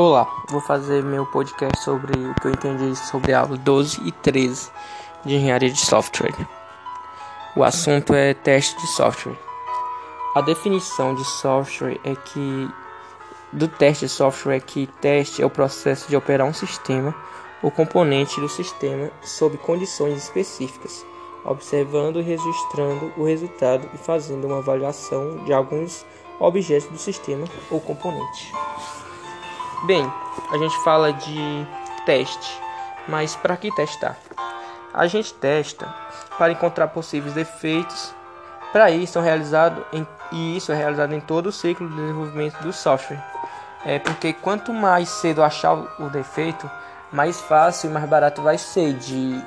Olá, vou fazer meu podcast sobre o que eu entendi sobre a aula 12 e 13 de engenharia de software. O assunto é teste de software. A definição de software é que do teste de software é que teste é o processo de operar um sistema ou componente do sistema sob condições específicas, observando e registrando o resultado e fazendo uma avaliação de alguns objetos do sistema ou componente. Bem, a gente fala de teste, mas para que testar? A gente testa para encontrar possíveis defeitos. Para isso, é realizado em, e isso é realizado em todo o ciclo de desenvolvimento do software. É porque quanto mais cedo achar o defeito, mais fácil e mais barato vai ser de,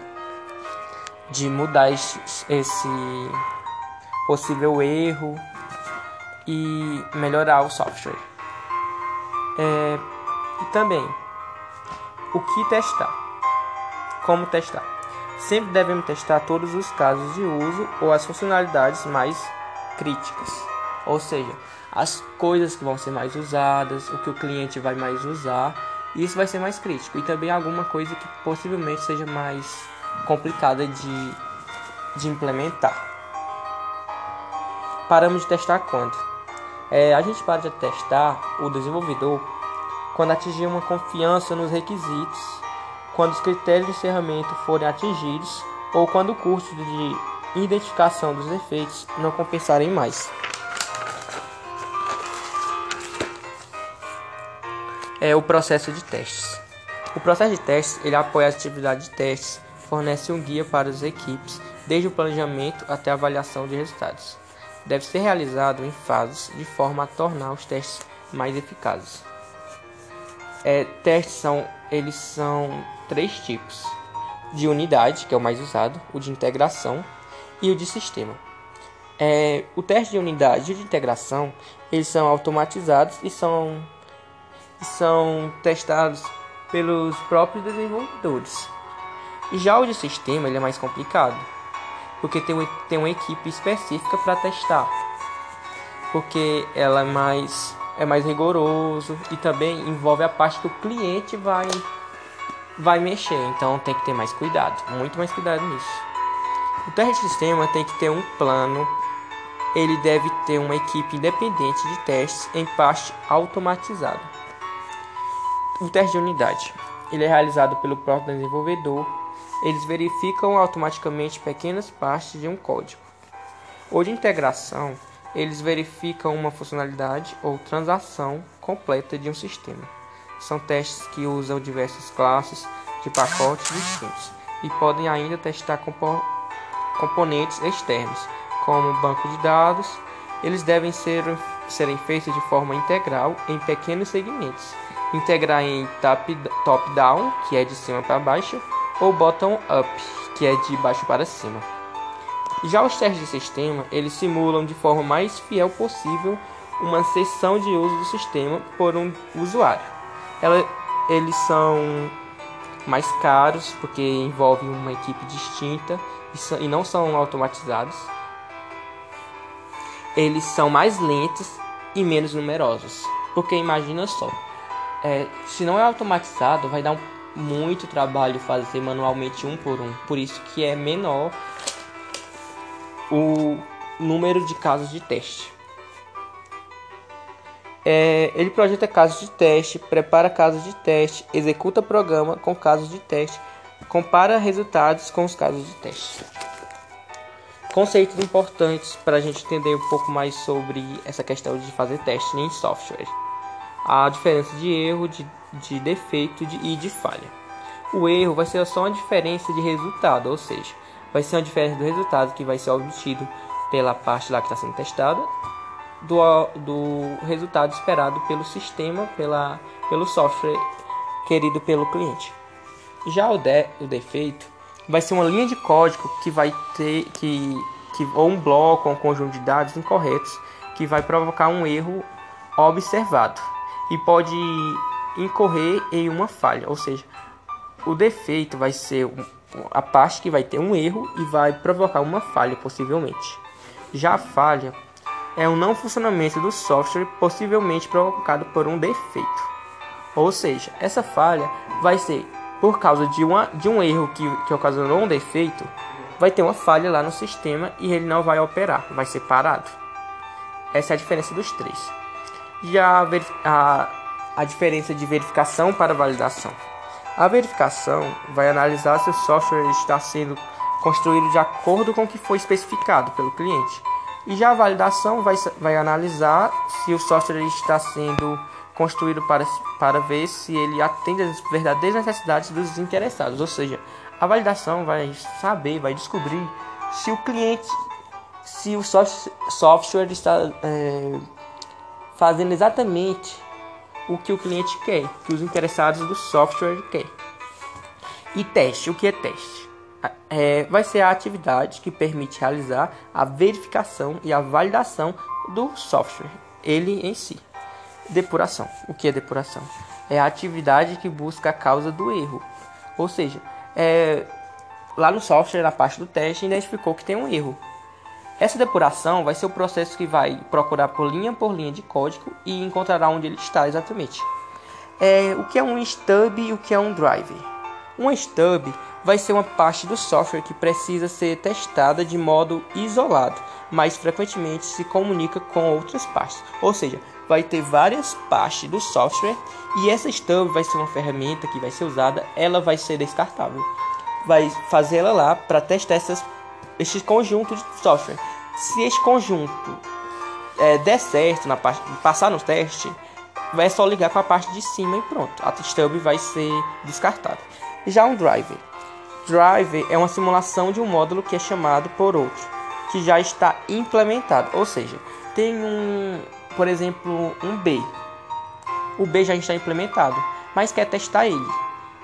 de mudar esse, esse possível erro e melhorar o software. É, e também, o que testar? Como testar? Sempre devemos testar todos os casos de uso ou as funcionalidades mais críticas, ou seja, as coisas que vão ser mais usadas, o que o cliente vai mais usar, isso vai ser mais crítico e também alguma coisa que possivelmente seja mais complicada de, de implementar. Paramos de testar quando? É, a gente para de testar o desenvolvedor quando atingir uma confiança nos requisitos, quando os critérios de encerramento forem atingidos ou quando o custo de identificação dos efeitos não compensarem mais. É o processo de testes. O processo de testes ele apoia as atividades de testes, fornece um guia para as equipes, desde o planejamento até a avaliação de resultados. Deve ser realizado em fases de forma a tornar os testes mais eficazes. É, testes são, eles são três tipos: de unidade, que é o mais usado, o de integração e o de sistema. É, o teste de unidade e de integração eles são automatizados e são, são testados pelos próprios desenvolvedores. Já o de sistema ele é mais complicado, porque tem, tem uma equipe específica para testar, porque ela é mais é mais rigoroso e também envolve a parte que o cliente vai vai mexer, então tem que ter mais cuidado, muito mais cuidado nisso. O teste de sistema tem que ter um plano, ele deve ter uma equipe independente de testes em parte automatizada. O teste de unidade, ele é realizado pelo próprio desenvolvedor, eles verificam automaticamente pequenas partes de um código. O de integração eles verificam uma funcionalidade ou transação completa de um sistema. São testes que usam diversas classes de pacotes distintos e podem ainda testar compo componentes externos, como banco de dados. Eles devem ser, serem feitos de forma integral em pequenos segmentos. Integrar em top-down, que é de cima para baixo, ou bottom-up, que é de baixo para cima. Já os testes de sistema, eles simulam de forma mais fiel possível uma sessão de uso do sistema por um usuário. Ela, eles são mais caros porque envolvem uma equipe distinta e, e não são automatizados. Eles são mais lentos e menos numerosos. Porque imagina só, é, se não é automatizado, vai dar um, muito trabalho fazer manualmente um por um. Por isso que é menor o número de casos de teste. É, ele projeta casos de teste, prepara casos de teste, executa programa com casos de teste, compara resultados com os casos de teste. Conceitos importantes para a gente entender um pouco mais sobre essa questão de fazer teste em software. A diferença de erro, de, de defeito de, e de falha. O erro vai ser só uma diferença de resultado, ou seja, vai ser uma diferença do resultado que vai ser obtido pela parte lá que está sendo testada do, do resultado esperado pelo sistema, pela, pelo software querido pelo cliente. Já o, de, o defeito vai ser uma linha de código que vai ter que, que ou um bloco ou um conjunto de dados incorretos que vai provocar um erro observado e pode incorrer em uma falha, ou seja, o defeito vai ser a parte que vai ter um erro e vai provocar uma falha possivelmente. Já a falha é o não funcionamento do software possivelmente provocado por um defeito. Ou seja, essa falha vai ser por causa de, uma, de um erro que, que ocasionou um defeito, vai ter uma falha lá no sistema e ele não vai operar, vai ser parado. Essa é a diferença dos três. Já a, a diferença de verificação para validação. A verificação vai analisar se o software está sendo construído de acordo com o que foi especificado pelo cliente. E já a validação vai, vai analisar se o software está sendo construído para, para ver se ele atende às verdadeiras necessidades dos interessados. Ou seja, a validação vai saber, vai descobrir se o cliente, se o software está é, fazendo exatamente o que o cliente quer, que os interessados do software querem. E teste, o que é teste? É, vai ser a atividade que permite realizar a verificação e a validação do software, ele em si. Depuração. O que é depuração? É a atividade que busca a causa do erro. Ou seja, é, lá no software, na parte do teste, identificou que tem um erro. Essa depuração vai ser o processo que vai procurar por linha por linha de código e encontrará onde ele está exatamente. É, o que é um stub e o que é um driver? Um stub vai ser uma parte do software que precisa ser testada de modo isolado, mas frequentemente se comunica com outras partes. Ou seja, vai ter várias partes do software e essa stub vai ser uma ferramenta que vai ser usada, ela vai ser descartável. Vai fazer ela lá para testar essas, esse conjunto de software. Se esse conjunto é, der certo na parte, passar no teste, vai só ligar com a parte de cima e pronto. A stub vai ser descartada. Já um driver. Driver é uma simulação de um módulo que é chamado por outro, que já está implementado. Ou seja, tem um, por exemplo, um B. O B já está implementado, mas quer testar ele.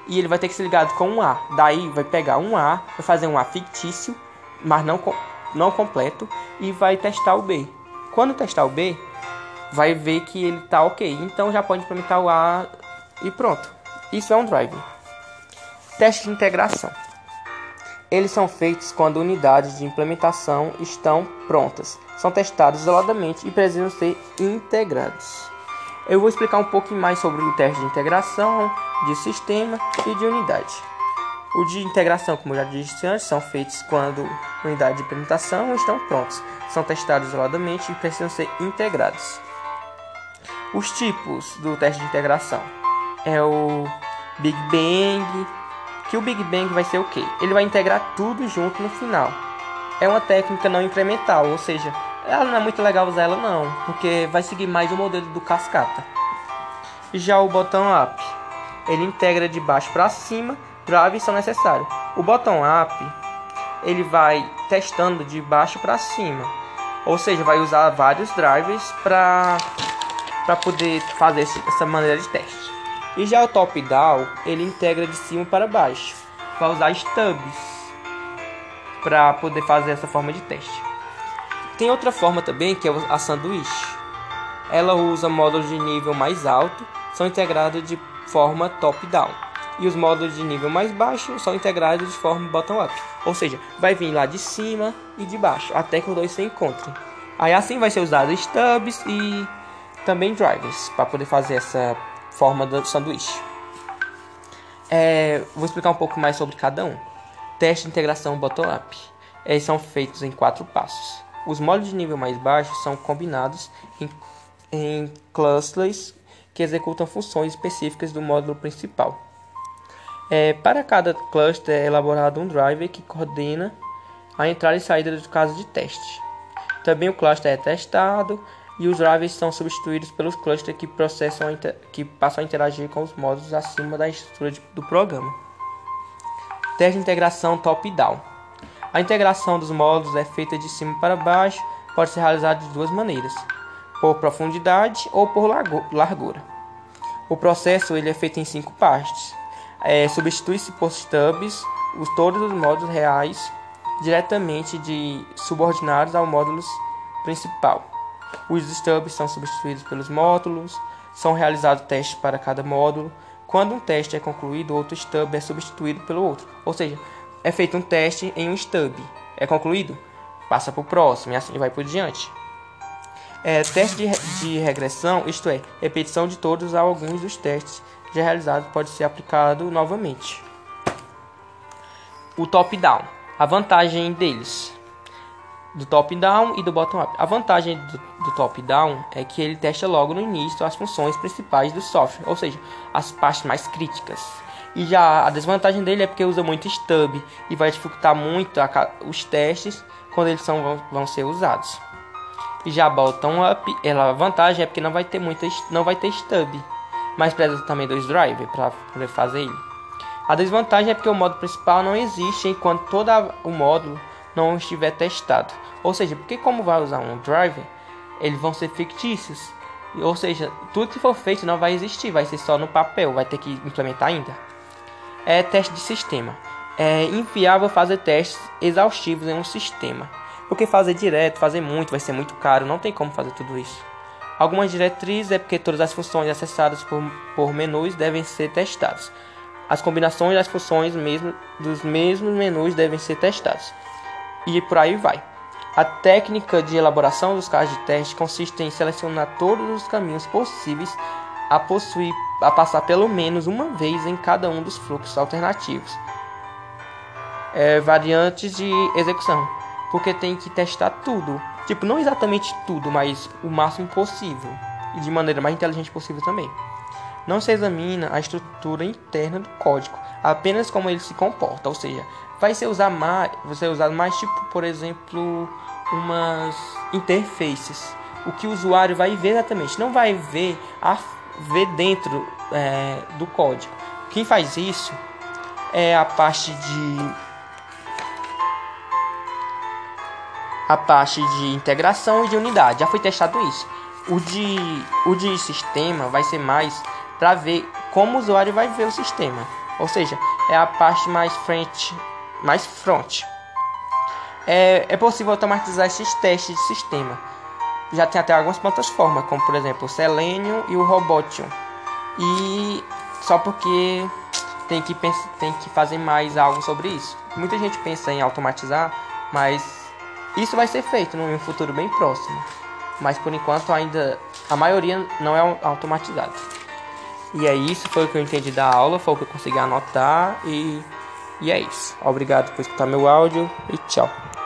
E ele vai ter que ser ligado com um A. Daí vai pegar um A, vai fazer um A fictício, mas não não completo e vai testar o B. Quando testar o B, vai ver que ele está ok. Então já pode implementar o A e pronto. Isso é um driver. Teste de integração. Eles são feitos quando unidades de implementação estão prontas, são testados isoladamente e precisam ser integrados. Eu vou explicar um pouco mais sobre o teste de integração, de sistema e de unidade. O de integração, como já disse antes, são feitos quando unidades de implementação estão prontas, são testados isoladamente e precisam ser integrados. Os tipos do teste de integração é o Big Bang, que o Big Bang vai ser o quê? Ele vai integrar tudo junto no final. É uma técnica não incremental, ou seja, ela não é muito legal usar ela não, porque vai seguir mais o modelo do cascata. Já o botão up, ele integra de baixo para cima drives são necessários. O bottom up ele vai testando de baixo para cima, ou seja, vai usar vários drivers para para poder fazer essa maneira de teste. E já o top down ele integra de cima para baixo, vai usar stubs para poder fazer essa forma de teste. Tem outra forma também que é a sanduíche. Ela usa módulos de nível mais alto, são integrados de forma top down e os módulos de nível mais baixo são integrados de forma bottom-up. Ou seja, vai vir lá de cima e de baixo, até que os dois se encontrem. Aí assim vai ser usado stubs e também drivers para poder fazer essa forma do sanduíche. É, vou explicar um pouco mais sobre cada um. Teste de integração bottom-up. Eles são feitos em quatro passos. Os módulos de nível mais baixo são combinados em, em clusters que executam funções específicas do módulo principal. É, para cada cluster é elaborado um driver que coordena a entrada e saída dos casos de teste. Também o cluster é testado e os drivers são substituídos pelos clusters que, processam que passam a interagir com os módulos acima da estrutura de, do programa. Teste de integração top-down. A integração dos módulos é feita de cima para baixo, pode ser realizada de duas maneiras, por profundidade ou por largura. O processo ele é feito em cinco partes é, substitui-se por stubs os, todos os módulos reais diretamente de subordinados ao módulo principal. Os stubs são substituídos pelos módulos, são realizados testes para cada módulo. Quando um teste é concluído, outro stub é substituído pelo outro. Ou seja, é feito um teste em um stub. É concluído? Passa para o próximo e assim vai por diante. É, teste de, de regressão, isto é, repetição de todos ou alguns dos testes já realizados pode ser aplicado novamente. O top-down. A vantagem deles do top-down e do bottom-up. A vantagem do, do top-down é que ele testa logo no início as funções principais do software, ou seja, as partes mais críticas. E já a desvantagem dele é porque usa muito stub e vai dificultar muito a, os testes quando eles são, vão, vão ser usados. E já bottom-up, ela a vantagem é porque não vai ter muita, não vai ter stub, mas precisa também dois drivers para poder fazer ele. A desvantagem é porque o modo principal não existe enquanto todo o módulo não estiver testado. Ou seja, porque como vai usar um driver, eles vão ser fictícios. Ou seja, tudo que for feito não vai existir, vai ser só no papel, vai ter que implementar ainda. É teste de sistema. É inviável fazer testes exaustivos em um sistema. Porque fazer direto, fazer muito, vai ser muito caro, não tem como fazer tudo isso. Algumas diretrizes é porque todas as funções acessadas por, por menus devem ser testadas. As combinações das funções mesmo, dos mesmos menus devem ser testadas e por aí vai. A técnica de elaboração dos casos de teste consiste em selecionar todos os caminhos possíveis a possuir a passar pelo menos uma vez em cada um dos fluxos alternativos. É, variantes de execução, porque tem que testar tudo, tipo não exatamente tudo, mas o máximo possível e de maneira mais inteligente possível também. Não se examina a estrutura interna do código, apenas como ele se comporta, ou seja, vai ser usar mais, você usar mais tipo, por exemplo, umas interfaces. O que o usuário vai ver exatamente, não vai ver a ver dentro é, do código. Quem faz isso é a parte de a parte de integração e de unidade. Já foi testado isso. O de o de sistema vai ser mais para ver como o usuário vai ver o sistema. Ou seja, é a parte mais frente mais front. É, é possível automatizar esses testes de sistema. Já tem até algumas plataformas, como por exemplo o Selenium e o Robotium. E só porque tem que, pensar, tem que fazer mais algo sobre isso. Muita gente pensa em automatizar, mas isso vai ser feito num futuro bem próximo. Mas por enquanto ainda a maioria não é automatizado. E é isso, foi o que eu entendi da aula, foi o que eu consegui anotar e e é isso. Obrigado por escutar meu áudio e tchau.